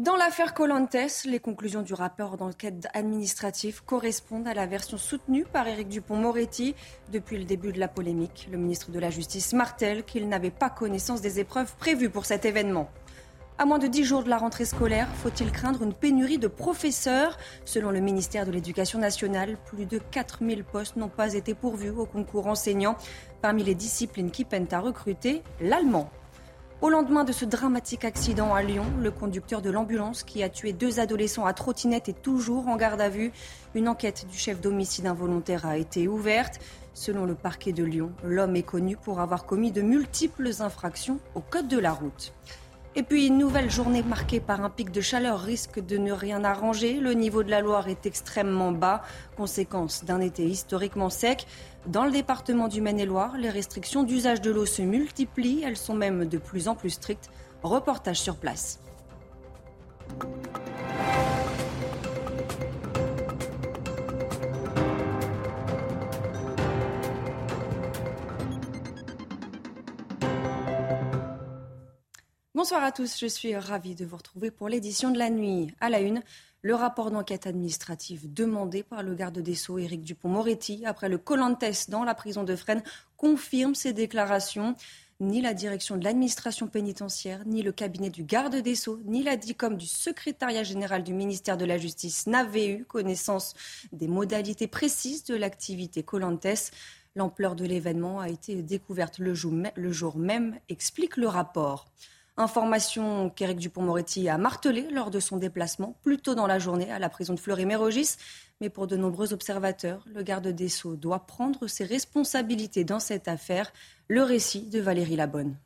Dans l'affaire Colantes, les conclusions du rapport d'enquête administratif correspondent à la version soutenue par Éric Dupont-Moretti. Depuis le début de la polémique, le ministre de la Justice martèle qu'il n'avait pas connaissance des épreuves prévues pour cet événement. À moins de 10 jours de la rentrée scolaire, faut-il craindre une pénurie de professeurs? Selon le ministère de l'Éducation nationale, plus de 4000 postes n'ont pas été pourvus au concours enseignant. Parmi les disciplines qui peinent à recruter, l'allemand. Au lendemain de ce dramatique accident à Lyon, le conducteur de l'ambulance qui a tué deux adolescents à trottinette est toujours en garde à vue. Une enquête du chef d'homicide involontaire a été ouverte. Selon le parquet de Lyon, l'homme est connu pour avoir commis de multiples infractions au code de la route. Et puis une nouvelle journée marquée par un pic de chaleur risque de ne rien arranger. Le niveau de la Loire est extrêmement bas, conséquence d'un été historiquement sec. Dans le département du Maine-et-Loire, les restrictions d'usage de l'eau se multiplient, elles sont même de plus en plus strictes. Reportage sur place. Bonsoir à tous, je suis ravie de vous retrouver pour l'édition de la nuit. À la une, le rapport d'enquête administrative demandé par le garde des Sceaux Éric Dupont-Moretti après le Colantes dans la prison de Fresnes confirme ses déclarations. Ni la direction de l'administration pénitentiaire, ni le cabinet du garde des Sceaux, ni la DICOM du secrétariat général du ministère de la Justice n'avaient eu connaissance des modalités précises de l'activité Colantes. L'ampleur de l'événement a été découverte le jour même, explique le rapport. Information qu'Éric Dupont-Moretti a martelé lors de son déplacement plus tôt dans la journée à la prison de Fleury-Mérogis. Mais pour de nombreux observateurs, le garde des Sceaux doit prendre ses responsabilités dans cette affaire. Le récit de Valérie Labonne.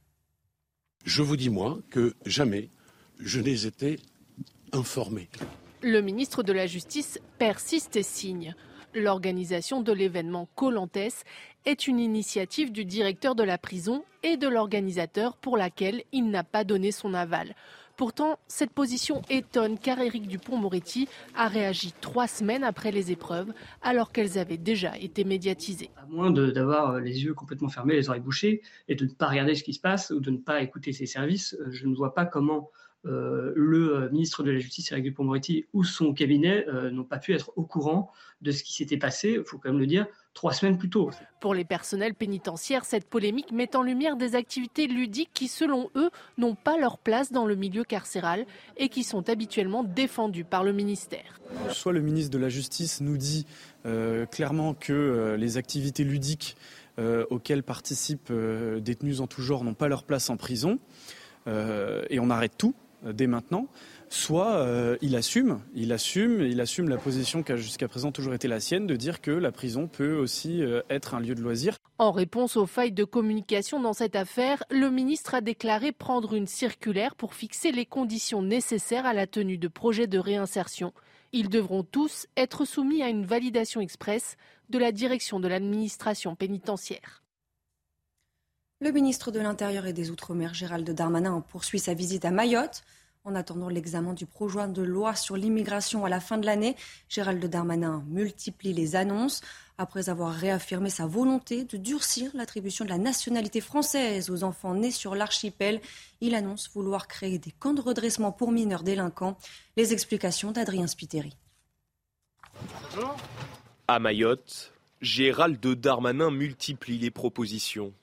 Je vous dis, moi, que jamais je n'ai été informé. Le ministre de la Justice persiste et signe. L'organisation de l'événement Colantes est une initiative du directeur de la prison et de l'organisateur pour laquelle il n'a pas donné son aval. Pourtant, cette position étonne car Éric Dupont-Moretti a réagi trois semaines après les épreuves, alors qu'elles avaient déjà été médiatisées. À moins d'avoir les yeux complètement fermés, les oreilles bouchées, et de ne pas regarder ce qui se passe ou de ne pas écouter ses services, euh, je ne vois pas comment euh, le euh, ministre de la Justice, Éric Dupond-Moretti, ou son cabinet euh, n'ont pas pu être au courant de ce qui s'était passé, il faut quand même le dire, trois semaines plus tôt. Pour les personnels pénitentiaires, cette polémique met en lumière des activités ludiques qui, selon eux, n'ont pas leur place dans le milieu carcéral et qui sont habituellement défendues par le ministère. Soit le ministre de la Justice nous dit clairement que les activités ludiques auxquelles participent détenus en tout genre n'ont pas leur place en prison, et on arrête tout dès maintenant, soit euh, il assume, il assume, il assume la position qui a jusqu'à présent toujours été la sienne de dire que la prison peut aussi euh, être un lieu de loisir. En réponse aux failles de communication dans cette affaire, le ministre a déclaré prendre une circulaire pour fixer les conditions nécessaires à la tenue de projets de réinsertion. Ils devront tous être soumis à une validation express de la direction de l'administration pénitentiaire. Le ministre de l'Intérieur et des Outre-mer, Gérald Darmanin, poursuit sa visite à Mayotte. En attendant l'examen du projet de loi sur l'immigration à la fin de l'année, Gérald Darmanin multiplie les annonces. Après avoir réaffirmé sa volonté de durcir l'attribution de la nationalité française aux enfants nés sur l'archipel, il annonce vouloir créer des camps de redressement pour mineurs délinquants. Les explications d'Adrien Spiteri. À Mayotte, Gérald Darmanin multiplie les propositions.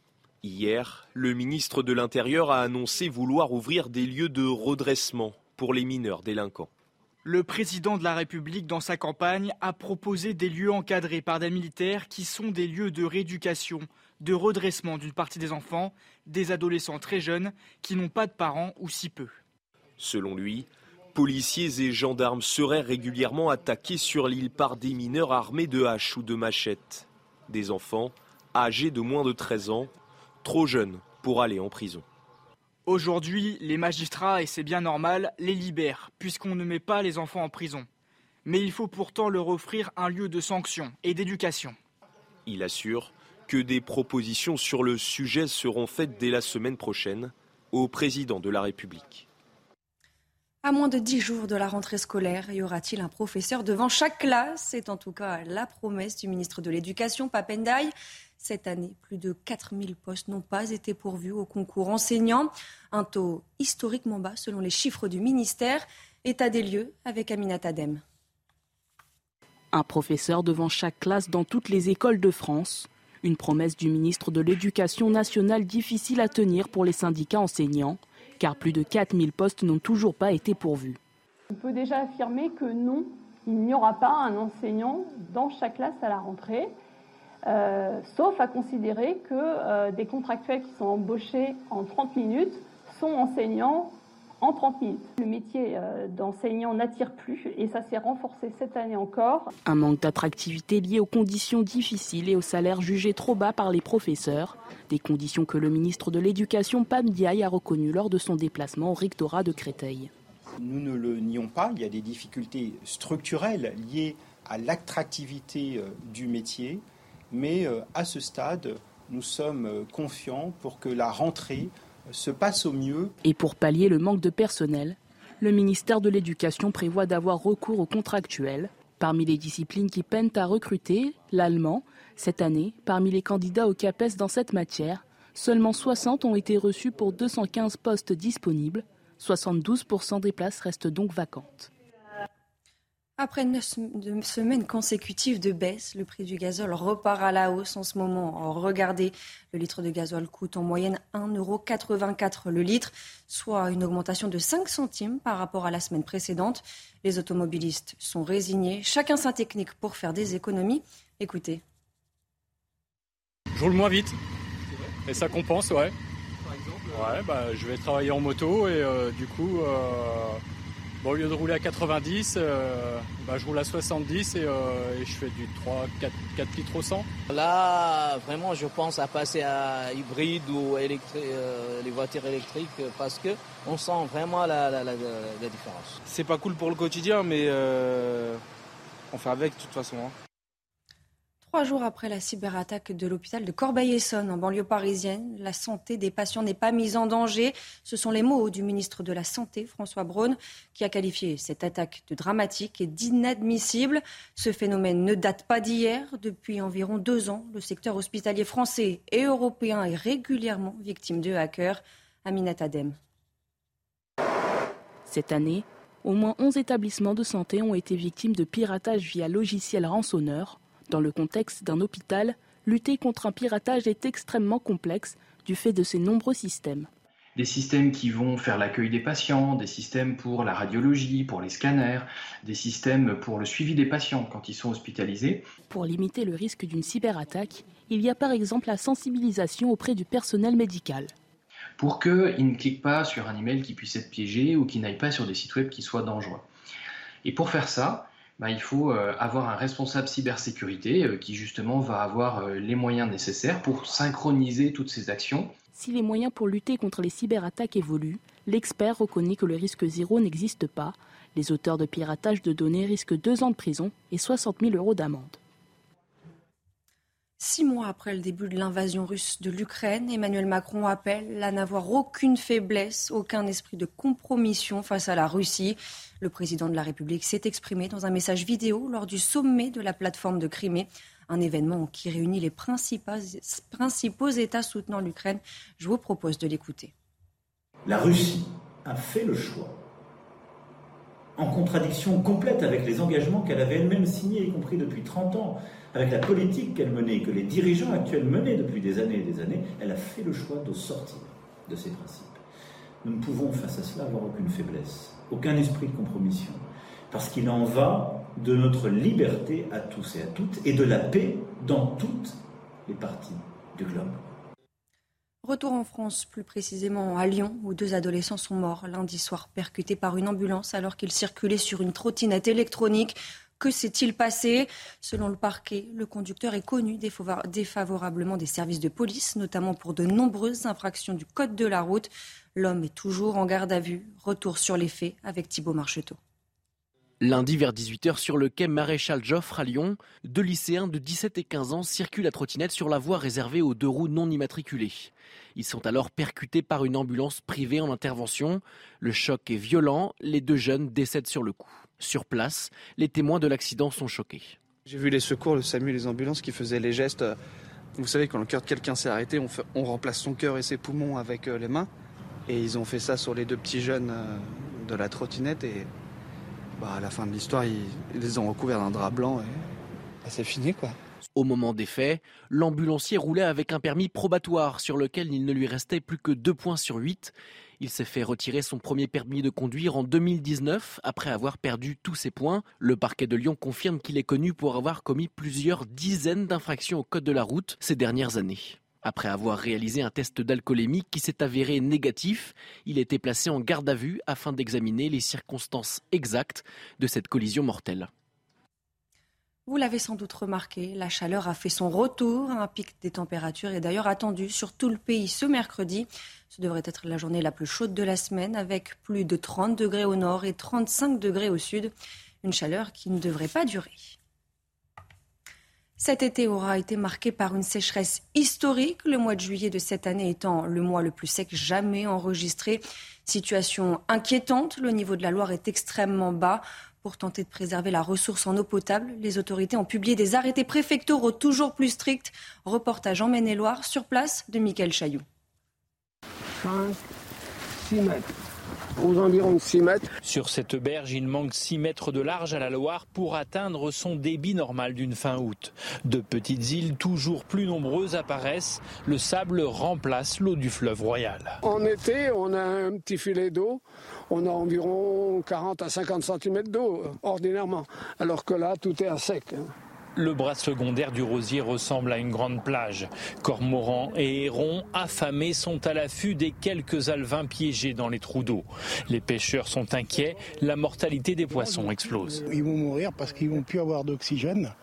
Hier, le ministre de l'Intérieur a annoncé vouloir ouvrir des lieux de redressement pour les mineurs délinquants. Le président de la République, dans sa campagne, a proposé des lieux encadrés par des militaires qui sont des lieux de rééducation, de redressement d'une partie des enfants, des adolescents très jeunes qui n'ont pas de parents ou si peu. Selon lui, policiers et gendarmes seraient régulièrement attaqués sur l'île par des mineurs armés de haches ou de machettes. Des enfants âgés de moins de 13 ans trop jeune pour aller en prison. Aujourd'hui, les magistrats, et c'est bien normal, les libèrent, puisqu'on ne met pas les enfants en prison. Mais il faut pourtant leur offrir un lieu de sanction et d'éducation. Il assure que des propositions sur le sujet seront faites dès la semaine prochaine au président de la République. À moins de dix jours de la rentrée scolaire, y aura-t-il un professeur devant chaque classe? C'est en tout cas la promesse du ministre de l'Éducation, Papendaï. Cette année, plus de 4000 postes n'ont pas été pourvus au concours enseignant, un taux historiquement bas selon les chiffres du ministère. État des lieux avec Aminat Adem. Un professeur devant chaque classe dans toutes les écoles de France. Une promesse du ministre de l'Éducation nationale difficile à tenir pour les syndicats enseignants car plus de 4000 postes n'ont toujours pas été pourvus. On peut déjà affirmer que non, il n'y aura pas un enseignant dans chaque classe à la rentrée, euh, sauf à considérer que euh, des contractuels qui sont embauchés en 30 minutes sont enseignants en 30 minutes. Le métier euh, d'enseignant n'attire plus et ça s'est renforcé cette année encore. Un manque d'attractivité lié aux conditions difficiles et aux salaires jugés trop bas par les professeurs. Des conditions que le ministre de l'Éducation, Pam Diaye, a reconnues lors de son déplacement au rectorat de Créteil. Nous ne le nions pas, il y a des difficultés structurelles liées à l'attractivité du métier, mais euh, à ce stade, nous sommes confiants pour que la rentrée se passe au mieux. Et pour pallier le manque de personnel, le ministère de l'Éducation prévoit d'avoir recours aux contractuels. Parmi les disciplines qui peinent à recruter, l'allemand, cette année, parmi les candidats au CAPES dans cette matière, seulement 60 ont été reçus pour 215 postes disponibles. 72% des places restent donc vacantes. Après une semaine consécutive de baisse, le prix du gazole repart à la hausse en ce moment. Regardez, le litre de gazole coûte en moyenne 1,84€ le litre, soit une augmentation de 5 centimes par rapport à la semaine précédente. Les automobilistes sont résignés, chacun sa technique pour faire des économies. Écoutez. Je roule moins vite. Et ça compense, ouais. Par exemple Ouais, bah, je vais travailler en moto et euh, du coup, euh, Bon, au lieu de rouler à 90, euh, bah, je roule à 70 euh, et, je fais du 3, 4, 4 litres au 100. Là, vraiment, je pense à passer à hybride ou euh, les voitures électriques parce que on sent vraiment la, différence. C'est pas cool pour le quotidien, mais on fait avec de toute façon. Hein. Trois jours après la cyberattaque de l'hôpital de Corbeil-Essonne en banlieue parisienne, la santé des patients n'est pas mise en danger. Ce sont les mots du ministre de la Santé, François Braun, qui a qualifié cette attaque de dramatique et d'inadmissible. Ce phénomène ne date pas d'hier. Depuis environ deux ans, le secteur hospitalier français et européen est régulièrement victime de hackers. Aminat Adem. Cette année, au moins 11 établissements de santé ont été victimes de piratage via logiciel rançonneur dans le contexte d'un hôpital, lutter contre un piratage est extrêmement complexe du fait de ses nombreux systèmes. Des systèmes qui vont faire l'accueil des patients, des systèmes pour la radiologie, pour les scanners, des systèmes pour le suivi des patients quand ils sont hospitalisés. Pour limiter le risque d'une cyberattaque, il y a par exemple la sensibilisation auprès du personnel médical. Pour qu'ils ne cliquent pas sur un email qui puisse être piégé ou qu'ils n'aillent pas sur des sites web qui soient dangereux. Et pour faire ça, bah, il faut euh, avoir un responsable cybersécurité euh, qui justement va avoir euh, les moyens nécessaires pour synchroniser toutes ces actions. Si les moyens pour lutter contre les cyberattaques évoluent, l'expert reconnaît que le risque zéro n'existe pas. Les auteurs de piratage de données risquent deux ans de prison et 60 000 euros d'amende. Six mois après le début de l'invasion russe de l'Ukraine, Emmanuel Macron appelle à n'avoir aucune faiblesse, aucun esprit de compromission face à la Russie. Le président de la République s'est exprimé dans un message vidéo lors du sommet de la plateforme de Crimée, un événement qui réunit les principaux États soutenant l'Ukraine. Je vous propose de l'écouter. La Russie a fait le choix, en contradiction complète avec les engagements qu'elle avait elle-même signés, y compris depuis 30 ans, avec la politique qu'elle menait, que les dirigeants actuels menaient depuis des années et des années, elle a fait le choix de sortir de ces principes. Nous ne pouvons face à cela avoir aucune faiblesse, aucun esprit de compromission, parce qu'il en va de notre liberté à tous et à toutes, et de la paix dans toutes les parties du globe. Retour en France, plus précisément à Lyon, où deux adolescents sont morts lundi soir percutés par une ambulance alors qu'ils circulaient sur une trottinette électronique. Que s'est-il passé Selon le parquet, le conducteur est connu défavorablement des services de police, notamment pour de nombreuses infractions du code de la route. L'homme est toujours en garde à vue. Retour sur les faits avec Thibault Marcheteau. Lundi vers 18h sur le quai Maréchal Joffre à Lyon, deux lycéens de 17 et 15 ans circulent à trottinette sur la voie réservée aux deux roues non immatriculées. Ils sont alors percutés par une ambulance privée en intervention. Le choc est violent, les deux jeunes décèdent sur le coup. Sur place, les témoins de l'accident sont choqués. J'ai vu les secours, le SAMU, les ambulances qui faisaient les gestes. Vous savez, quand le cœur de quelqu'un s'est arrêté, on, remplace son cœur et ses poumons avec euh, les mains. Et ils ont fait ça sur les deux petits jeunes euh, de la trottinette et bah, à la fin de l'histoire, ils, les ont recouverts d'un drap blanc et bah, c'est fini quoi. Au moment des faits, l'ambulancier roulait avec un permis probatoire sur lequel il ne lui restait plus que deux points sur 8. Il s'est fait retirer son premier permis de conduire en 2019 après avoir perdu tous ses points. Le parquet de Lyon confirme qu'il est connu pour avoir commis plusieurs dizaines d'infractions au code de la route ces dernières années. Après avoir réalisé un test d'alcoolémie qui s'est avéré négatif, il a été placé en garde à vue afin d'examiner les circonstances exactes de cette collision mortelle. Vous l'avez sans doute remarqué, la chaleur a fait son retour. Un pic des températures est d'ailleurs attendu sur tout le pays ce mercredi. Ce devrait être la journée la plus chaude de la semaine avec plus de 30 degrés au nord et 35 degrés au sud. Une chaleur qui ne devrait pas durer. Cet été aura été marqué par une sécheresse historique, le mois de juillet de cette année étant le mois le plus sec jamais enregistré. Situation inquiétante, le niveau de la Loire est extrêmement bas. Pour tenter de préserver la ressource en eau potable, les autorités ont publié des arrêtés préfectoraux toujours plus stricts. Reportage en Maine-et-Loire sur place de Michael Chailloux. 5, 6 mètres aux environs de 6 mètres. Sur cette berge, il manque 6 mètres de large à la Loire pour atteindre son débit normal d'une fin août. De petites îles toujours plus nombreuses apparaissent. Le sable remplace l'eau du fleuve Royal. En été, on a un petit filet d'eau. On a environ 40 à 50 cm d'eau ordinairement. Alors que là, tout est à sec. Le bras secondaire du Rosier ressemble à une grande plage. Cormorans et hérons affamés sont à l'affût des quelques alevins piégés dans les trous d'eau. Les pêcheurs sont inquiets, la mortalité des poissons explose. Ils vont mourir parce qu'ils vont plus avoir d'oxygène.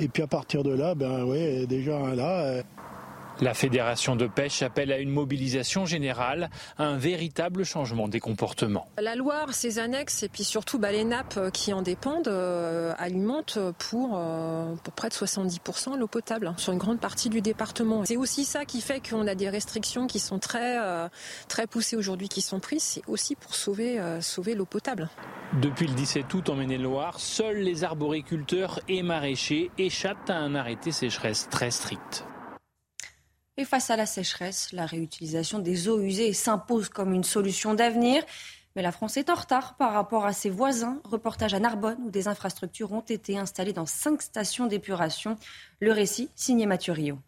Et puis à partir de là, ben ouais, déjà là, euh, la Fédération de pêche appelle à une mobilisation générale, un véritable changement des comportements. La Loire, ses annexes et puis surtout bah, les nappes qui en dépendent euh, alimentent pour, euh, pour, près de 70% l'eau potable sur une grande partie du département. C'est aussi ça qui fait qu'on a des restrictions qui sont très, euh, très poussées aujourd'hui, qui sont prises. C'est aussi pour sauver, sauver l'eau potable. Depuis le 17 août en Maine-et-Loire, seuls les arboriculteurs et maraîchers échappent à un arrêté sécheresse très strict. Face à la sécheresse, la réutilisation des eaux usées s'impose comme une solution d'avenir. Mais la France est en retard par rapport à ses voisins. Reportage à Narbonne où des infrastructures ont été installées dans cinq stations d'épuration. Le récit signé Mathieu Rio.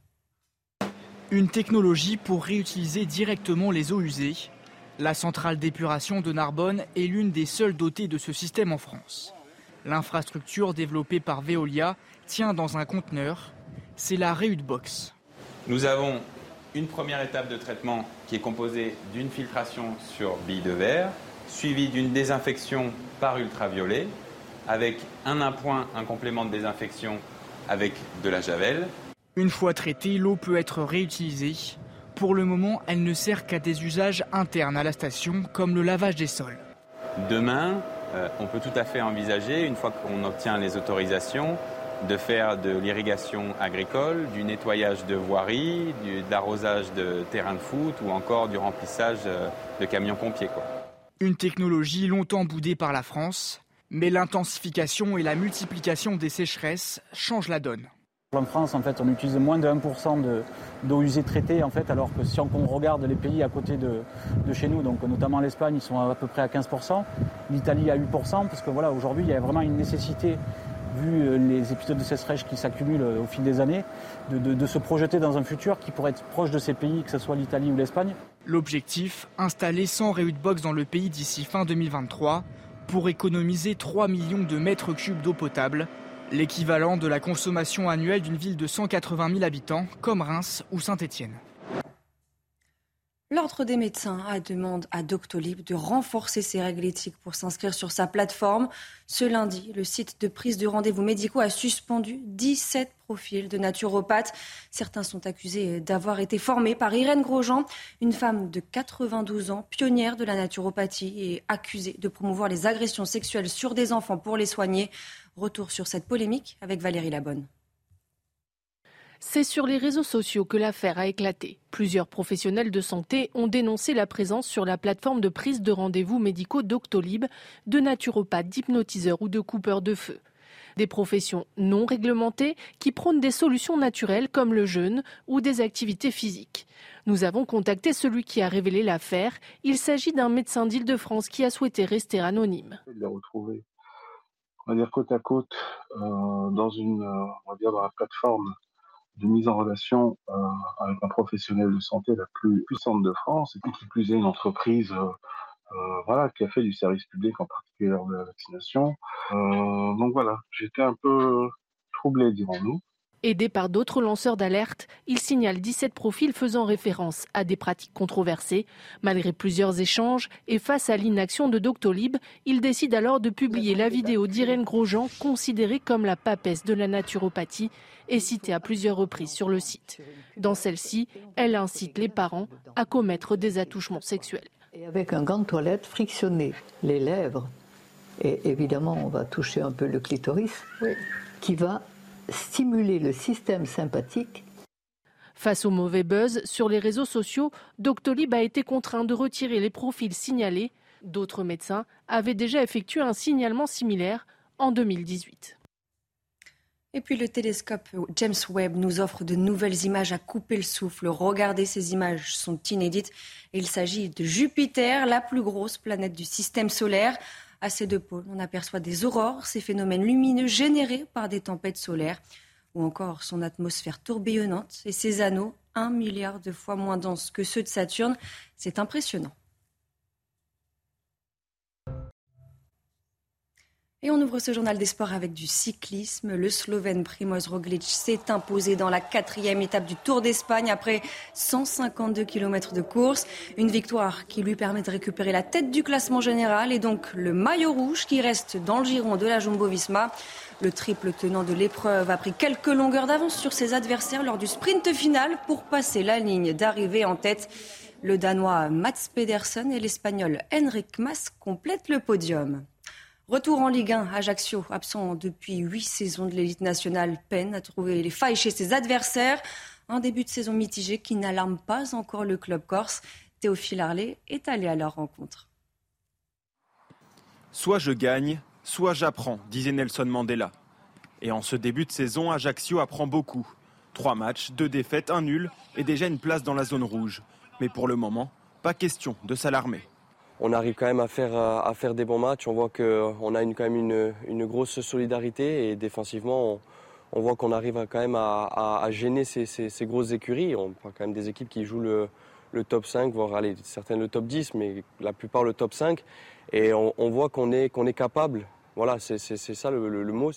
Une technologie pour réutiliser directement les eaux usées. La centrale d'épuration de Narbonne est l'une des seules dotées de ce système en France. L'infrastructure développée par Veolia tient dans un conteneur. C'est la Box. Nous avons une première étape de traitement qui est composée d'une filtration sur bille de verre, suivie d'une désinfection par ultraviolet, avec un appoint, un complément de désinfection avec de la javel. Une fois traitée, l'eau peut être réutilisée. Pour le moment, elle ne sert qu'à des usages internes à la station, comme le lavage des sols. Demain, euh, on peut tout à fait envisager, une fois qu'on obtient les autorisations, de faire de l'irrigation agricole, du nettoyage de voiries, de l'arrosage de terrains de foot ou encore du remplissage euh, de camions pompiers. Une technologie longtemps boudée par la France, mais l'intensification et la multiplication des sécheresses changent la donne. En France, en fait, on utilise moins de 1% d'eau usée traitée, en fait, alors que si on regarde les pays à côté de, de chez nous, donc notamment l'Espagne, ils sont à peu près à 15%, l'Italie à 8%, parce que voilà, aujourd'hui, il y a vraiment une nécessité vu euh, les épisodes de sécheresse qui s'accumulent euh, au fil des années, de, se projeter dans un futur qui pourrait être proche de ces pays, que ce soit l'Italie ou l'Espagne. L'objectif, installer 100 box dans le pays d'ici fin 2023 pour économiser 3 millions de mètres cubes d'eau potable, l'équivalent de la consommation annuelle d'une ville de 180 000 habitants comme Reims ou Saint-Étienne. L'Ordre des médecins a demande à Doctolib de renforcer ses règles éthiques pour s'inscrire sur sa plateforme. Ce lundi, le site de prise de rendez-vous médicaux a suspendu 17 profils de naturopathes. Certains sont accusés d'avoir été formés par Irène Grosjean, une femme de 92 ans, pionnière de la naturopathie et accusée de promouvoir les agressions sexuelles sur des enfants pour les soigner. Retour sur cette polémique avec Valérie Labonne. C'est sur les réseaux sociaux que l'affaire a éclaté. Plusieurs professionnels de santé ont dénoncé la présence sur la plateforme de prise de rendez-vous médicaux Doctolib de naturopathes, d'hypnotiseurs ou de coupeurs de feu. Des professions non réglementées qui prônent des solutions naturelles comme le jeûne ou des activités physiques. Nous avons contacté celui qui a révélé l'affaire. Il s'agit d'un médecin d'Île-de-France qui a souhaité rester anonyme. On va dire côte à côte, euh, euh, on va dire dans la plateforme de mise en relation euh, avec un professionnel de santé la plus puissante de France, et qui plus est une entreprise euh, euh, voilà, qui a fait du service public, en particulier de la vaccination. donc voilà, j'étais un peu troublé, dirons-nous. Aidé par d'autres lanceurs d'alerte, il signale 17 profils faisant référence à des pratiques controversées. Malgré plusieurs échanges et face à l'inaction de Doctolib, il décide alors de publier la vidéo d'Irène Grosjean, considérée comme la papesse de la naturopathie et citée à plusieurs reprises sur le site. Dans celle-ci, elle incite les parents à commettre des attouchements sexuels. Et avec un gant de toilette frictionné les lèvres, et évidemment on va toucher un peu le clitoris, qui va stimuler le système sympathique. Face au mauvais buzz sur les réseaux sociaux, Doctolib a été contraint de retirer les profils signalés. D'autres médecins avaient déjà effectué un signalement similaire en 2018. Et puis le télescope James Webb nous offre de nouvelles images à couper le souffle. Regardez, ces images sont inédites. Il s'agit de Jupiter, la plus grosse planète du système solaire. À ces deux pôles, on aperçoit des aurores, ces phénomènes lumineux générés par des tempêtes solaires, ou encore son atmosphère tourbillonnante et ses anneaux, un milliard de fois moins denses que ceux de Saturne. C'est impressionnant. Et on ouvre ce journal des sports avec du cyclisme. Le Slovène Primoz Roglic s'est imposé dans la quatrième étape du Tour d'Espagne après 152 km de course. Une victoire qui lui permet de récupérer la tête du classement général et donc le maillot rouge qui reste dans le giron de la Jumbo-Visma. Le triple tenant de l'épreuve a pris quelques longueurs d'avance sur ses adversaires lors du sprint final pour passer la ligne d'arrivée en tête. Le Danois Mats Pedersen et l'Espagnol Henrik Mas complètent le podium. Retour en Ligue 1, Ajaccio, absent depuis huit saisons de l'élite nationale, peine à trouver les failles chez ses adversaires. Un début de saison mitigé qui n'alarme pas encore le club corse. Théophile Harley est allé à leur rencontre. Soit je gagne, soit j'apprends, disait Nelson Mandela. Et en ce début de saison, Ajaccio apprend beaucoup. Trois matchs, deux défaites, un nul et déjà une place dans la zone rouge. Mais pour le moment, pas question de s'alarmer on arrive quand même à faire, à faire des bons matchs. On voit qu'on a une, quand même une, grosse solidarité et défensivement, on, voit qu'on arrive quand même à, gêner ces, grosses écuries. On prend quand même des équipes qui jouent le, top 5, voire aller, certaines le top 10, mais la plupart le top 5. Et on, voit qu'on est, qu'on est capable. Voilà, c'est ça le, le mot.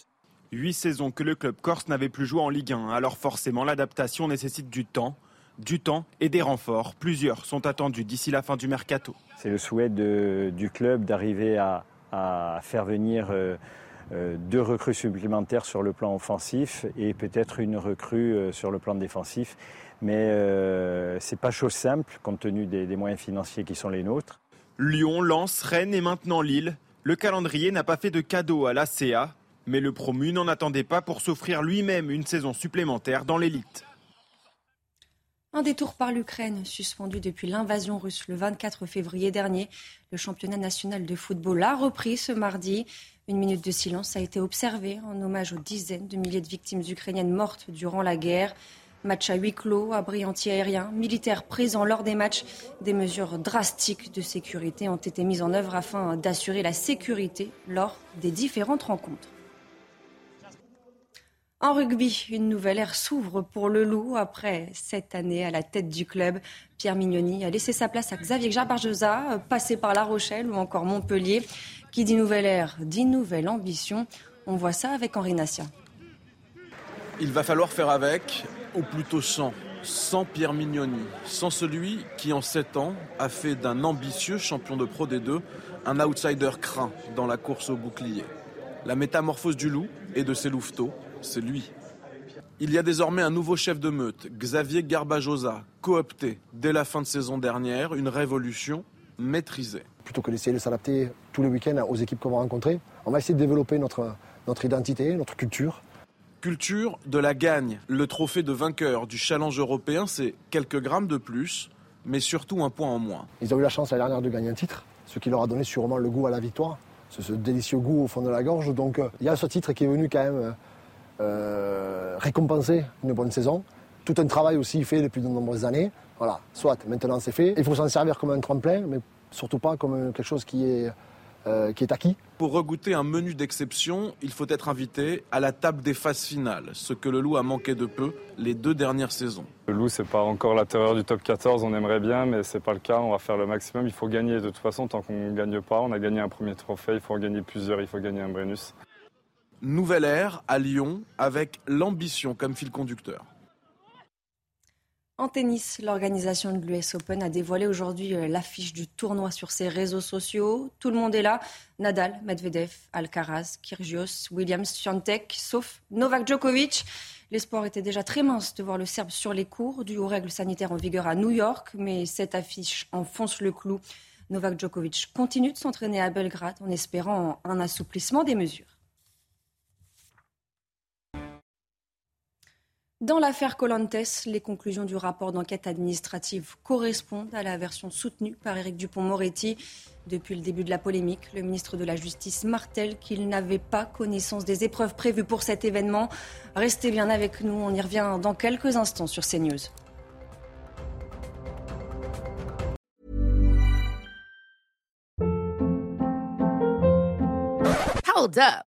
Huit saisons que le club corse n'avait plus joué en Ligue 1, alors forcément l'adaptation nécessite du temps du temps et des renforts. Plusieurs sont attendus d'ici la fin du mercato. C'est le souhait du club d'arriver à, faire venir euh, euh, deux recrues supplémentaires sur le plan offensif et peut-être une recrue euh, sur le plan défensif. Mais ce n'est pas chose simple compte tenu des, des moyens financiers qui sont les nôtres. Lyon, Lens, Rennes et maintenant Lille. Le calendrier n'a pas fait de cadeau à l'ACA, mais le promu n'en attendait pas pour s'offrir lui-même une saison supplémentaire dans l'élite. Un détour par l'Ukraine, suspendu depuis l'invasion russe le 24 février dernier. Le championnat national de football a repris ce mardi. Une minute de silence a été observée en hommage aux dizaines de milliers de victimes ukrainiennes mortes durant la guerre. Match à huis clos, abri anti-aérien, militaires présents lors des matchs. Des mesures drastiques de sécurité ont été mises en œuvre afin d'assurer la sécurité lors des différentes rencontres. En rugby, une nouvelle ère s'ouvre pour le Loup après cette année à la tête du club. Pierre Mignoni a laissé sa place à Xavier Jabarjosa, passé par La Rochelle ou encore Montpellier. Qui dit nouvelle ère, dit nouvelle ambition. On voit ça avec Henri Nassia. Il va falloir faire avec, ou plutôt sans, sans Pierre Mignoni, sans celui qui en 7 ans a fait d'un ambitieux champion de Pro D2 un outsider craint dans la course au bouclier. La métamorphose du loup et de ses louveteaux, c'est lui. Il y a désormais un nouveau chef de meute, Xavier Garbajosa, coopté dès la fin de saison dernière, une révolution maîtrisée. Plutôt que d'essayer de s'adapter tous les week-ends aux équipes qu'on va rencontrer, on va essayer de développer notre, notre identité, notre culture. Culture de la gagne. Le trophée de vainqueur du challenge européen, c'est quelques grammes de plus, mais surtout un point en moins. Ils ont eu la chance l'année dernière de gagner un titre, ce qui leur a donné sûrement le goût à la victoire, ce, ce délicieux goût au fond de la gorge. Donc euh, il y a ce titre qui est venu quand même euh, récompenser une bonne saison. Tout un travail aussi fait depuis de nombreuses années. Voilà, soit maintenant c'est fait. Il faut s'en servir comme un tremplin, mais surtout pas comme quelque chose qui est, euh, qui est acquis. Pour regoûter un menu d'exception, il faut être invité à la table des phases finales, ce que le loup a manqué de peu les deux dernières saisons. Le loup, c'est pas encore la terreur du top 14, on aimerait bien, mais c'est pas le cas. On va faire le maximum. Il faut gagner de toute façon, tant qu'on ne gagne pas, on a gagné un premier trophée, il faut en gagner plusieurs, il faut gagner un Brennus. Nouvelle ère à Lyon avec l'ambition comme fil conducteur. En tennis, l'organisation de l'US Open a dévoilé aujourd'hui euh, l'affiche du tournoi sur ses réseaux sociaux. Tout le monde est là. Nadal, Medvedev, Alcaraz, Kyrgios, Williams, Swiatek, sauf Novak Djokovic. L'espoir était déjà très mince de voir le Serbe sur les cours, dû aux règles sanitaires en vigueur à New York, mais cette affiche enfonce le clou. Novak Djokovic continue de s'entraîner à Belgrade en espérant un assouplissement des mesures. Dans l'affaire Colantes, les conclusions du rapport d'enquête administrative correspondent à la version soutenue par Éric Dupont-Moretti. Depuis le début de la polémique, le ministre de la Justice martèle qu'il n'avait pas connaissance des épreuves prévues pour cet événement. Restez bien avec nous, on y revient dans quelques instants sur CNews. Hold.